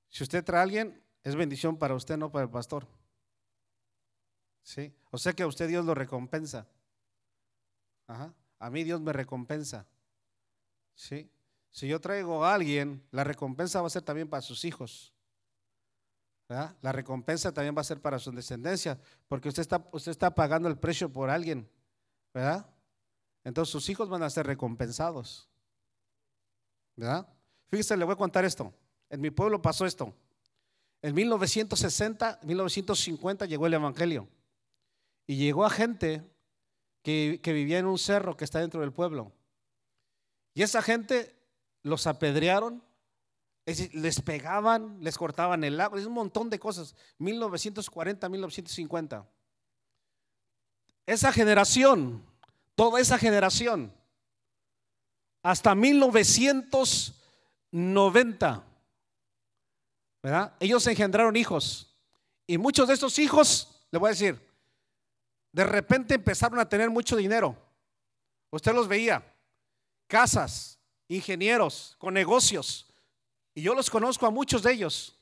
Si usted trae a alguien, es bendición para usted, no para el pastor. ¿Sí? O sea que a usted Dios lo recompensa. Ajá. A mí Dios me recompensa. ¿Sí? Si yo traigo a alguien, la recompensa va a ser también para sus hijos. La recompensa también va a ser para su descendencia, porque usted está, usted está pagando el precio por alguien, ¿verdad? Entonces sus hijos van a ser recompensados, ¿verdad? Fíjese, le voy a contar esto. En mi pueblo pasó esto. En 1960, 1950 llegó el Evangelio y llegó a gente que, vivía en un cerro que está dentro del pueblo. Y esa gente los apedrearon, les pegaban, les cortaban el agua, es un montón de cosas. 1940, 1950. Esa generación, toda esa generación, hasta 1990, Ellos engendraron hijos. Y muchos de estos hijos, le voy a decir, de repente empezaron a tener mucho dinero. Usted los veía, casas, ingenieros, con negocios y yo los conozco a muchos de ellos,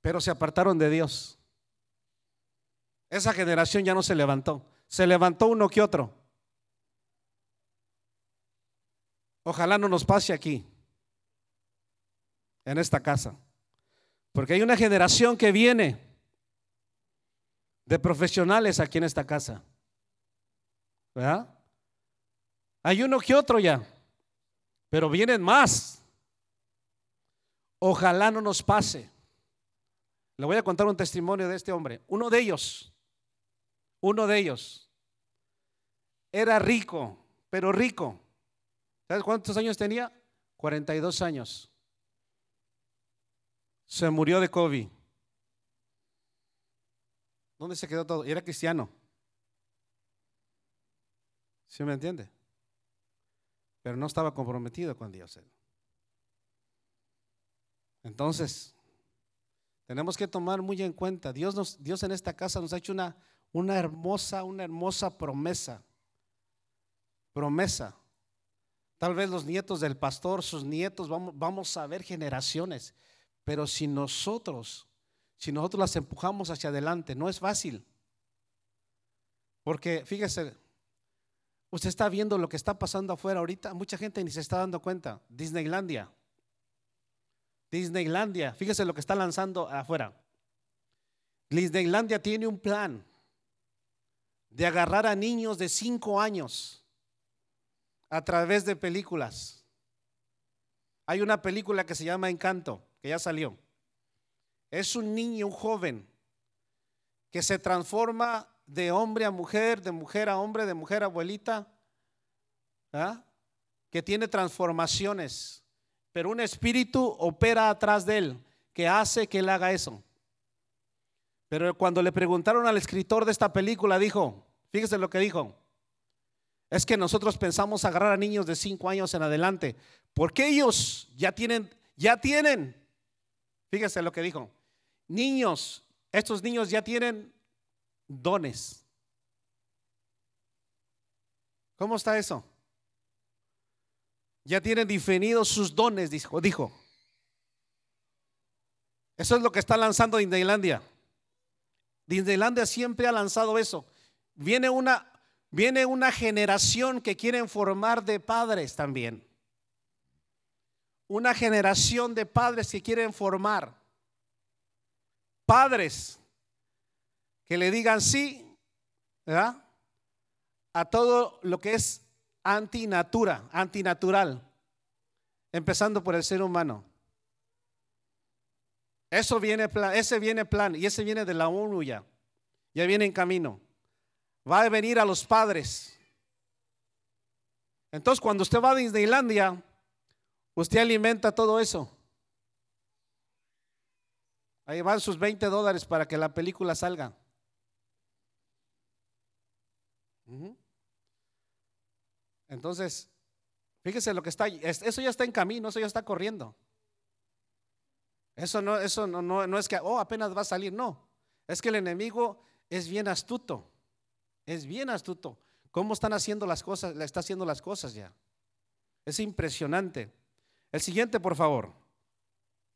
pero se apartaron de Dios. Esa generación ya no se levantó, se levantó uno que otro. Ojalá no nos pase aquí, en esta casa, porque hay una generación que viene de profesionales aquí en esta casa. ¿Verdad? Hay uno que otro ya, pero vienen más. Ojalá no nos pase. Le voy a contar un testimonio de este hombre. Uno de ellos, uno de ellos, era rico, pero rico. ¿Sabes cuántos años tenía? 42 años. Se murió de COVID. ¿Dónde se quedó todo? Era cristiano. ¿Sí me entiende? Pero no estaba comprometido con Dios. Entonces, tenemos que tomar muy en cuenta, Dios, nos, Dios en esta casa nos ha hecho una, una hermosa, una hermosa promesa. Promesa. Tal vez los nietos del pastor, sus nietos, vamos, vamos a ver generaciones. Pero si nosotros, si nosotros las empujamos hacia adelante, no es fácil. Porque fíjese, usted está viendo lo que está pasando afuera ahorita, mucha gente ni se está dando cuenta. Disneylandia. Disneylandia, fíjese lo que está lanzando afuera. Disneylandia tiene un plan de agarrar a niños de 5 años a través de películas. Hay una película que se llama Encanto, que ya salió. Es un niño, un joven, que se transforma de hombre a mujer, de mujer a hombre, de mujer a abuelita, ¿ah? que tiene transformaciones pero un espíritu opera atrás de él que hace que él haga eso. Pero cuando le preguntaron al escritor de esta película, dijo, fíjese lo que dijo, es que nosotros pensamos agarrar a niños de cinco años en adelante, porque ellos ya tienen, ya tienen, fíjese lo que dijo, niños, estos niños ya tienen dones. ¿Cómo está eso? ya tienen definidos sus dones, dijo. Eso es lo que está lanzando Disneylandia. Disneylandia siempre ha lanzado eso. Viene una, viene una generación que quieren formar de padres también. Una generación de padres que quieren formar. Padres que le digan sí ¿verdad? a todo lo que es antinatura, antinatural, empezando por el ser humano. Eso viene ese viene plan y ese viene de la ONU ya. Ya viene en camino. Va a venir a los padres. Entonces, cuando usted va a Disneylandia, Usted alimenta todo eso. Ahí van sus 20 dólares para que la película salga. Entonces, fíjese lo que está, eso ya está en camino, eso ya está corriendo. Eso no, eso no, no, no es que, oh, apenas va a salir, no. Es que el enemigo es bien astuto, es bien astuto. ¿Cómo están haciendo las cosas? Le está haciendo las cosas ya. Es impresionante. El siguiente, por favor.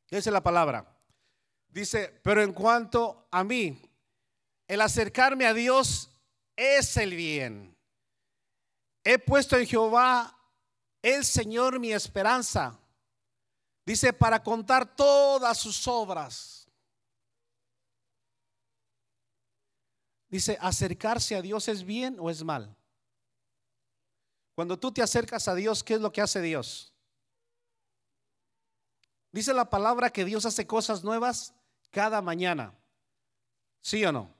¿Qué dice la palabra? Dice, pero en cuanto a mí, el acercarme a Dios es el bien. He puesto en Jehová el Señor mi esperanza. Dice, para contar todas sus obras. Dice, acercarse a Dios es bien o es mal. Cuando tú te acercas a Dios, ¿qué es lo que hace Dios? Dice la palabra que Dios hace cosas nuevas cada mañana. ¿Sí o no?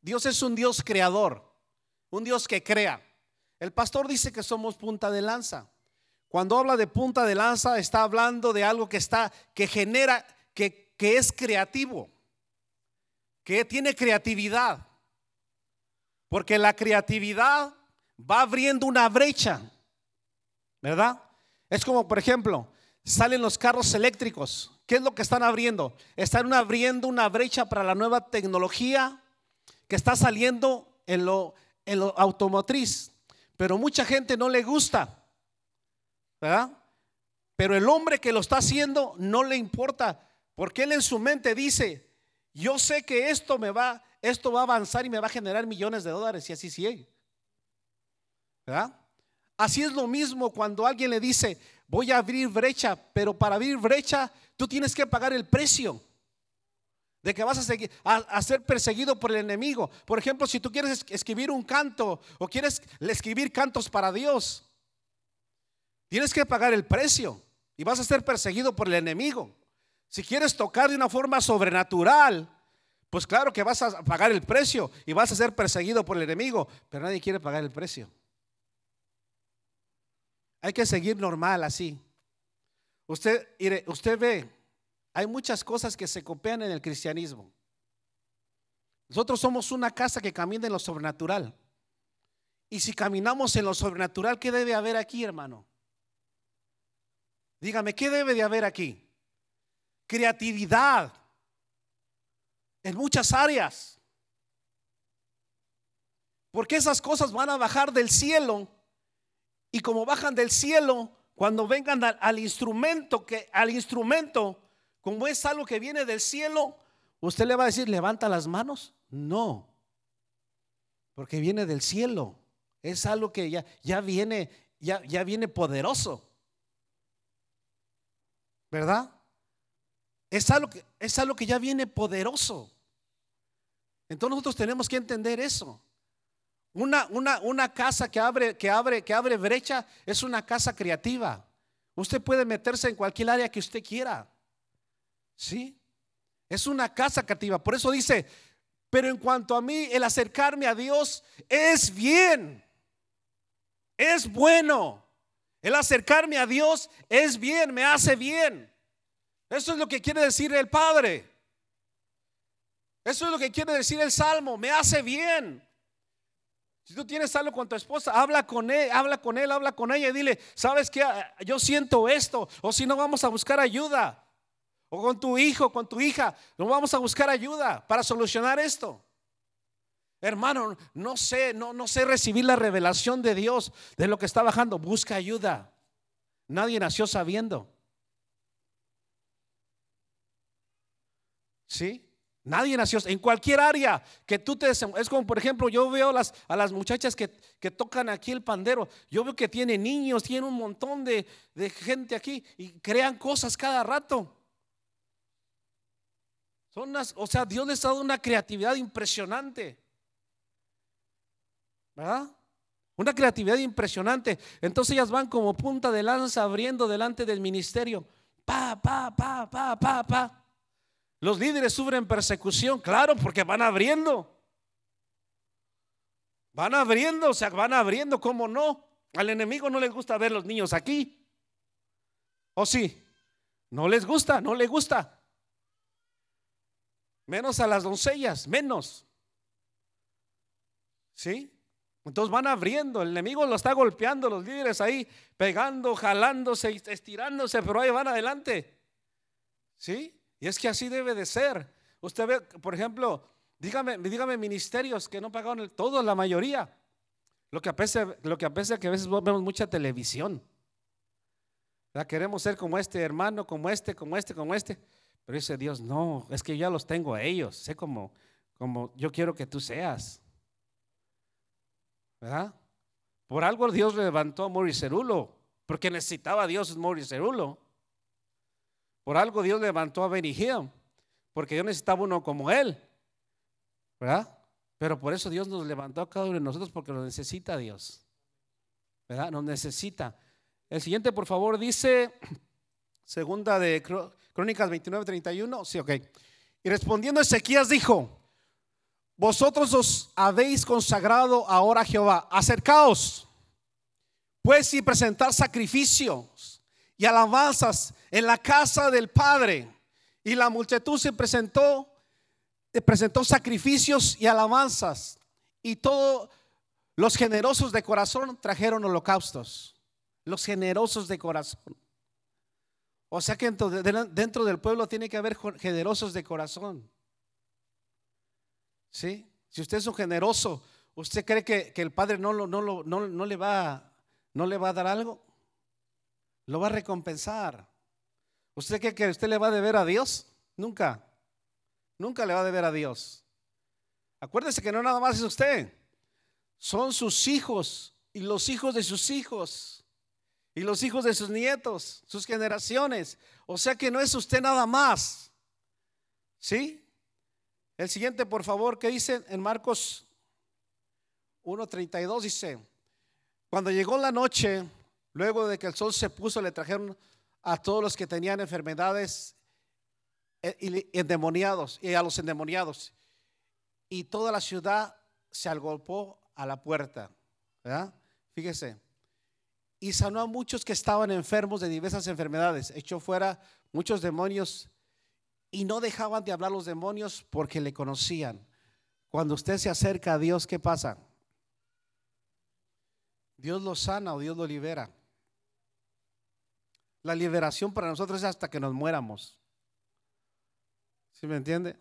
Dios es un Dios creador, un Dios que crea. El pastor dice que somos punta de lanza. Cuando habla de punta de lanza, está hablando de algo que está, que genera, que, que es creativo, que tiene creatividad. Porque la creatividad va abriendo una brecha, ¿verdad? Es como, por ejemplo, salen los carros eléctricos. ¿Qué es lo que están abriendo? Están abriendo una brecha para la nueva tecnología que está saliendo en lo, en lo automotriz. Pero mucha gente no le gusta, ¿verdad? Pero el hombre que lo está haciendo no le importa, porque él en su mente dice, yo sé que esto me va, esto va a avanzar y me va a generar millones de dólares y así sigue. ¿Verdad? Así es lo mismo cuando alguien le dice, voy a abrir brecha, pero para abrir brecha tú tienes que pagar el precio de que vas a, seguir, a, ser perseguido por el enemigo. Por ejemplo, si tú quieres escribir un canto o quieres escribir cantos para Dios, tienes que pagar el precio y vas a ser perseguido por el enemigo. Si quieres tocar de una forma sobrenatural, pues claro que vas a pagar el precio y vas a ser perseguido por el enemigo, pero nadie quiere pagar el precio. Hay que seguir normal así. Usted, usted ve, hay muchas cosas que se copian en el cristianismo. Nosotros somos una casa que camina en lo sobrenatural. Y si caminamos en lo sobrenatural, ¿qué debe haber aquí, hermano? Dígame, ¿qué debe de haber aquí? Creatividad en muchas áreas. Porque esas cosas van a bajar del cielo y como bajan del cielo, cuando vengan al, instrumento, que al instrumento, como es algo que viene del cielo, usted le va a decir, levanta las manos. No, porque viene del cielo. Es algo que ya, ya viene, ya, ya viene poderoso. ¿Verdad? Es algo, que, es algo que ya viene poderoso. Entonces nosotros tenemos que entender eso. Una, una, una casa que abre, que, abre, que abre brecha es una casa creativa. Usted puede meterse en cualquier área que usted quiera. ¿Sí? Es una casa creativa. Por eso dice, pero en cuanto a mí, el acercarme a Dios es bien. Es bueno. El acercarme a Dios es bien, me hace bien. Eso es lo que quiere decir el Padre. Eso es lo que quiere decir el Salmo, me hace bien. Si tú tienes algo con tu esposa, habla con él, habla con él, habla con ella y dile, ¿sabes qué? Yo siento esto. O si no, vamos a buscar ayuda. O con tu hijo, con tu hija, no vamos a buscar ayuda para solucionar esto. Hermano, no sé, no, no sé recibir la revelación de Dios de lo que está bajando. Busca ayuda. Nadie nació sabiendo. ¿Sí? Nadie nació en cualquier área que tú te Es como, por ejemplo, yo veo las, a las muchachas que, tocan aquí el pandero. Yo veo que tienen niños, tienen un montón de, gente aquí y crean cosas cada rato. Son o sea, Dios les ha dado una creatividad impresionante. ¿Verdad? Una creatividad impresionante. Entonces ellas van como punta de lanza abriendo delante del ministerio. Pa, pa, pa, pa, pa, pa. Los líderes sufren persecución, claro, porque van abriendo. Van abriendo, o sea, van abriendo, ¿cómo no? Al enemigo no le gusta ver los niños aquí. ¿O sí? No les gusta, no les gusta. Menos a las doncellas, menos. ¿Sí? Entonces van abriendo, el enemigo lo está golpeando, los líderes ahí pegando, jalándose, estirándose, pero ahí van adelante. ¿Sí? Y es que así debe de ser. Usted ve, por ejemplo, dígame, dígame ministerios que no pagaron el, todo, la mayoría. Lo que apese, lo que que a veces vemos mucha televisión. Queremos ser como este hermano, como este, como este, como este. Pero dice Dios, no, es que ya los tengo a ellos. Sé como, como yo quiero que tú seas. ¿Verdad? Por algo Dios levantó a Moricerulo, porque necesitaba a Dios Moricerulo. Por algo Dios levantó a Benny porque yo necesitaba uno como él. ¿Verdad? Pero por eso Dios nos levantó a cada uno de nosotros porque nos necesita Dios. ¿Verdad? Nos necesita. El siguiente, por favor, dice, segunda de Crónicas 29, 31. Sí, ok. Y respondiendo Ezequías dijo, vosotros os habéis consagrado ahora a Jehová, acercaos, pues y presentar sacrificios y alabanzas en la casa del Padre. Y la multitud se presentó, presentó sacrificios y alabanzas. Y todos los generosos de corazón trajeron holocaustos. Los generosos de corazón. O sea que dentro del pueblo tiene que haber generosos de corazón. ¿Sí? Si usted es un generoso, ¿usted cree que, el Padre no, lo, no, lo, no, le va, no le va a dar algo? Lo va a recompensar. ¿Usted cree que usted le va a deber a Dios? Nunca. Nunca le va a deber a Dios. Acuérdese que no nada más es usted. Son sus hijos y los hijos de sus hijos y los hijos de sus nietos, sus generaciones. O sea que no es usted nada más. ¿Sí? El siguiente, por favor, que dice en Marcos 1.32, dice, cuando llegó la noche, luego de que el sol se puso, le trajeron a todos los que tenían enfermedades eh, y endemoniados y a los endemoniados. Y toda la ciudad se agolpó a la puerta. Fíjese. Y sanó a muchos que estaban enfermos de diversas enfermedades. Echó fuera muchos demonios y no dejaban de hablar los demonios porque le conocían. Cuando usted se acerca a Dios, ¿qué pasa? Dios lo sana o Dios lo libera. La liberación para nosotros es hasta que nos muéramos. ¿Sí me entiende?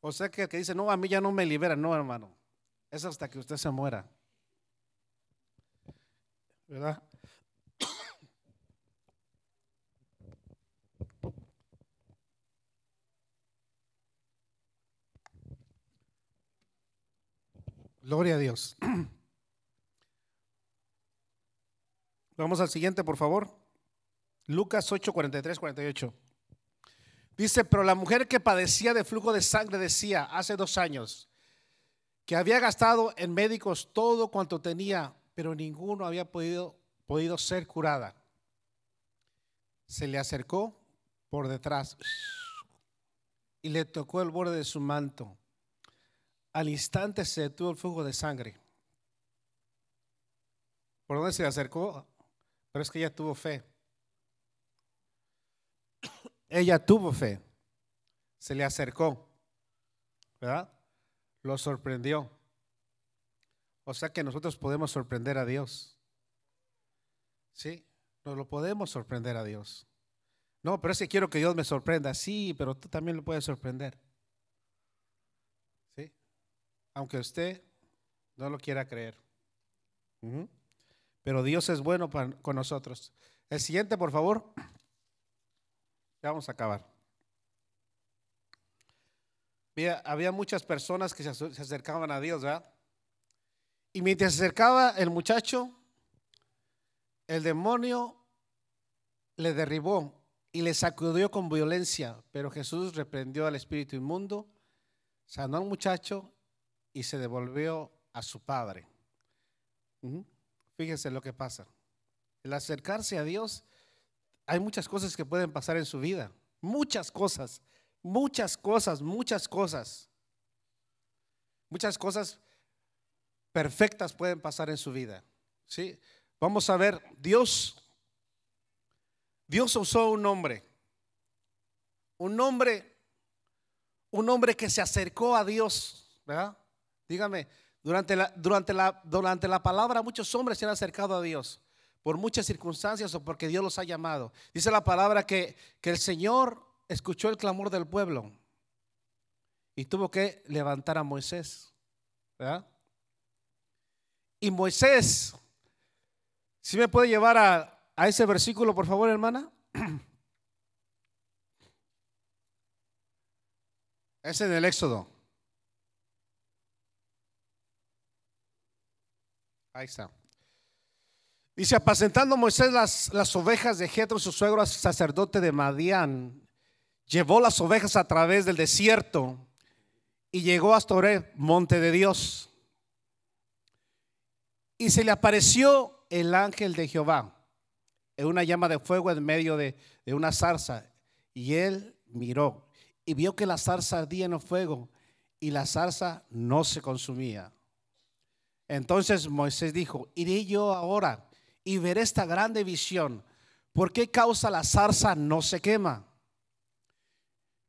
O sea que el que dice, no, a mí ya no me libera, no, hermano. Es hasta que usted se muera. ¿Verdad? Gloria a Dios. Vamos al siguiente, por favor. Lucas 8, 43, 48. Dice, pero la mujer que padecía de flujo de sangre decía hace dos años que había gastado en médicos todo cuanto tenía, pero ninguno había podido, podido ser curada. Se le acercó por detrás y le tocó el borde de su manto al instante se detuvo el flujo de sangre. ¿Por dónde se acercó? Pero es que ella tuvo fe. ella tuvo fe. Se le acercó. ¿Verdad? Lo sorprendió. O sea que nosotros podemos sorprender a Dios. ¿Sí? Nos lo podemos sorprender a Dios. No, pero es que quiero que Dios me sorprenda. Sí, pero tú también lo puedes sorprender aunque usted no lo quiera creer. Pero Dios es bueno con nosotros. El siguiente, por favor. Ya vamos a acabar. Había, muchas personas que se, acercaban a Dios, ¿verdad? Y mientras se acercaba el muchacho, el demonio le derribó y le sacudió con violencia, pero Jesús reprendió al espíritu inmundo, sanó al muchacho y se devolvió a su padre. Fíjense lo que pasa. El acercarse a Dios, hay muchas cosas que pueden pasar en su vida. Muchas cosas, muchas cosas, muchas cosas. Muchas cosas perfectas pueden pasar en su vida. ¿sí? Vamos a ver, Dios, Dios usó un hombre, un hombre, un hombre que se acercó a Dios, ¿verdad? Dígame, durante la, durante la, durante la palabra muchos hombres se han acercado a Dios por muchas circunstancias o porque Dios los ha llamado. Dice la palabra que, que el Señor escuchó el clamor del pueblo y tuvo que levantar a Moisés. ¿verdad? Y Moisés, si me puede llevar a, a ese versículo, por favor, hermana? Es en el Éxodo. Ahí está. Dice, apacentando Moisés las, las ovejas de Jetro, su suegro sacerdote de Madián, llevó las ovejas a través del desierto y llegó hasta Oreb, monte de Dios. Y se le apareció el ángel de Jehová en una llama de fuego en medio de, de una zarza. Y él miró y vio que la zarza ardía en el fuego y la zarza no se consumía. Entonces Moisés dijo, iré yo ahora y veré esta grande visión. ¿Por qué causa la zarza no se quema?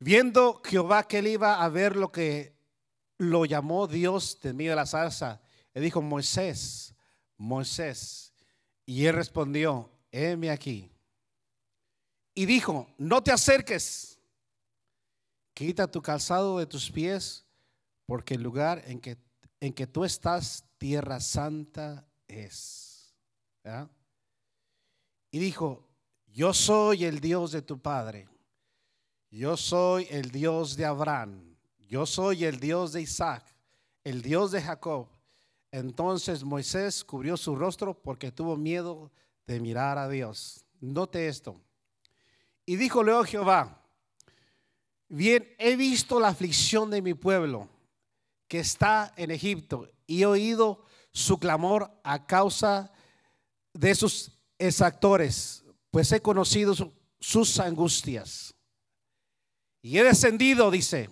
Viendo Jehová que él iba a ver lo que lo llamó Dios de medio de la zarza, le dijo, Moisés, Moisés. Y él respondió, heme aquí. Y dijo, no te acerques, quita tu calzado de tus pies, porque el lugar en que, en que tú estás, tierra santa es. Y dijo, yo soy el Dios de tu Padre, yo soy el Dios de Abraham, yo soy el Dios de Isaac, el Dios de Jacob. Entonces Moisés cubrió su rostro porque tuvo miedo de mirar a Dios. Note esto. Y dijo luego Jehová, bien, he visto la aflicción de mi pueblo que está en Egipto y he oído su clamor a causa de sus exactores, pues he conocido sus angustias. Y he descendido, dice,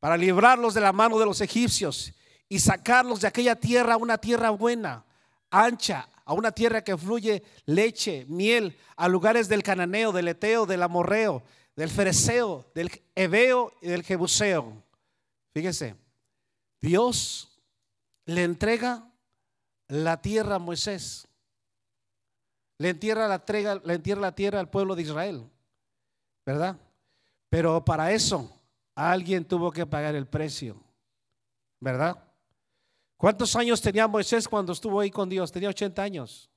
para librarlos de la mano de los egipcios y sacarlos de aquella tierra a una tierra buena, ancha, a una tierra que fluye leche, miel, a lugares del cananeo, del eteo, del amorreo, del fereceo, del ebeo y del jebuseo. Fíjese, Dios le entrega la tierra a Moisés. Le entierra la, le la tierra al pueblo de Israel. ¿Verdad? Pero para eso alguien tuvo que pagar el precio. ¿Verdad? ¿Cuántos años tenía Moisés cuando estuvo ahí con Dios? Tenía 80 años.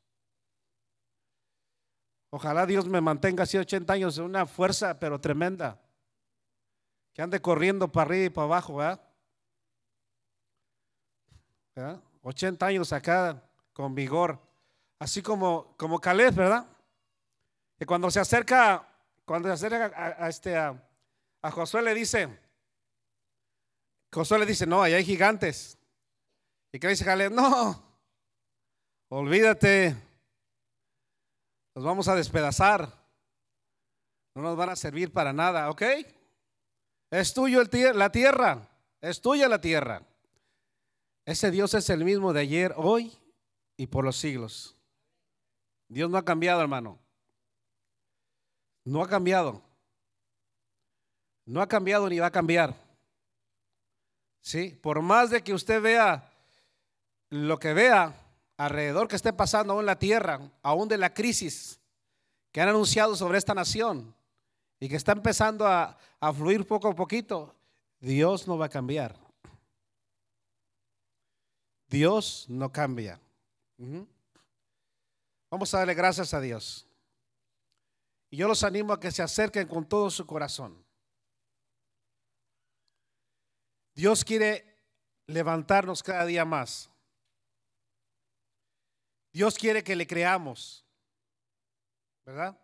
Ojalá Dios me mantenga así 80 años, una fuerza pero tremenda. Que ande corriendo para arriba y para abajo, ¿verdad? 80 años acá con vigor. Así como, como Caleb, ¿verdad? Que cuando se acerca, cuando se acerca a, este, a, Josué le dice, Josué le dice, no, allá hay gigantes. ¿Y qué dice? No, olvídate, nos vamos a despedazar, no nos van a servir para nada, ¿ok? Es tuyo el la tierra, es tuya la tierra. Ese Dios es el mismo de ayer, hoy y por los siglos. Dios no ha cambiado, hermano. No ha cambiado. No ha cambiado ni va a cambiar. Sí, por más de que usted vea lo que vea alrededor que esté pasando aún en la tierra, aún de la crisis que han anunciado sobre esta nación y que está empezando a, a fluir poco a poquito, Dios no va a cambiar. Dios no cambia. Vamos a darle gracias a Dios. Y yo los animo a que se acerquen con todo su corazón. Dios quiere levantarnos cada día más. Dios quiere que le creamos. ¿Verdad?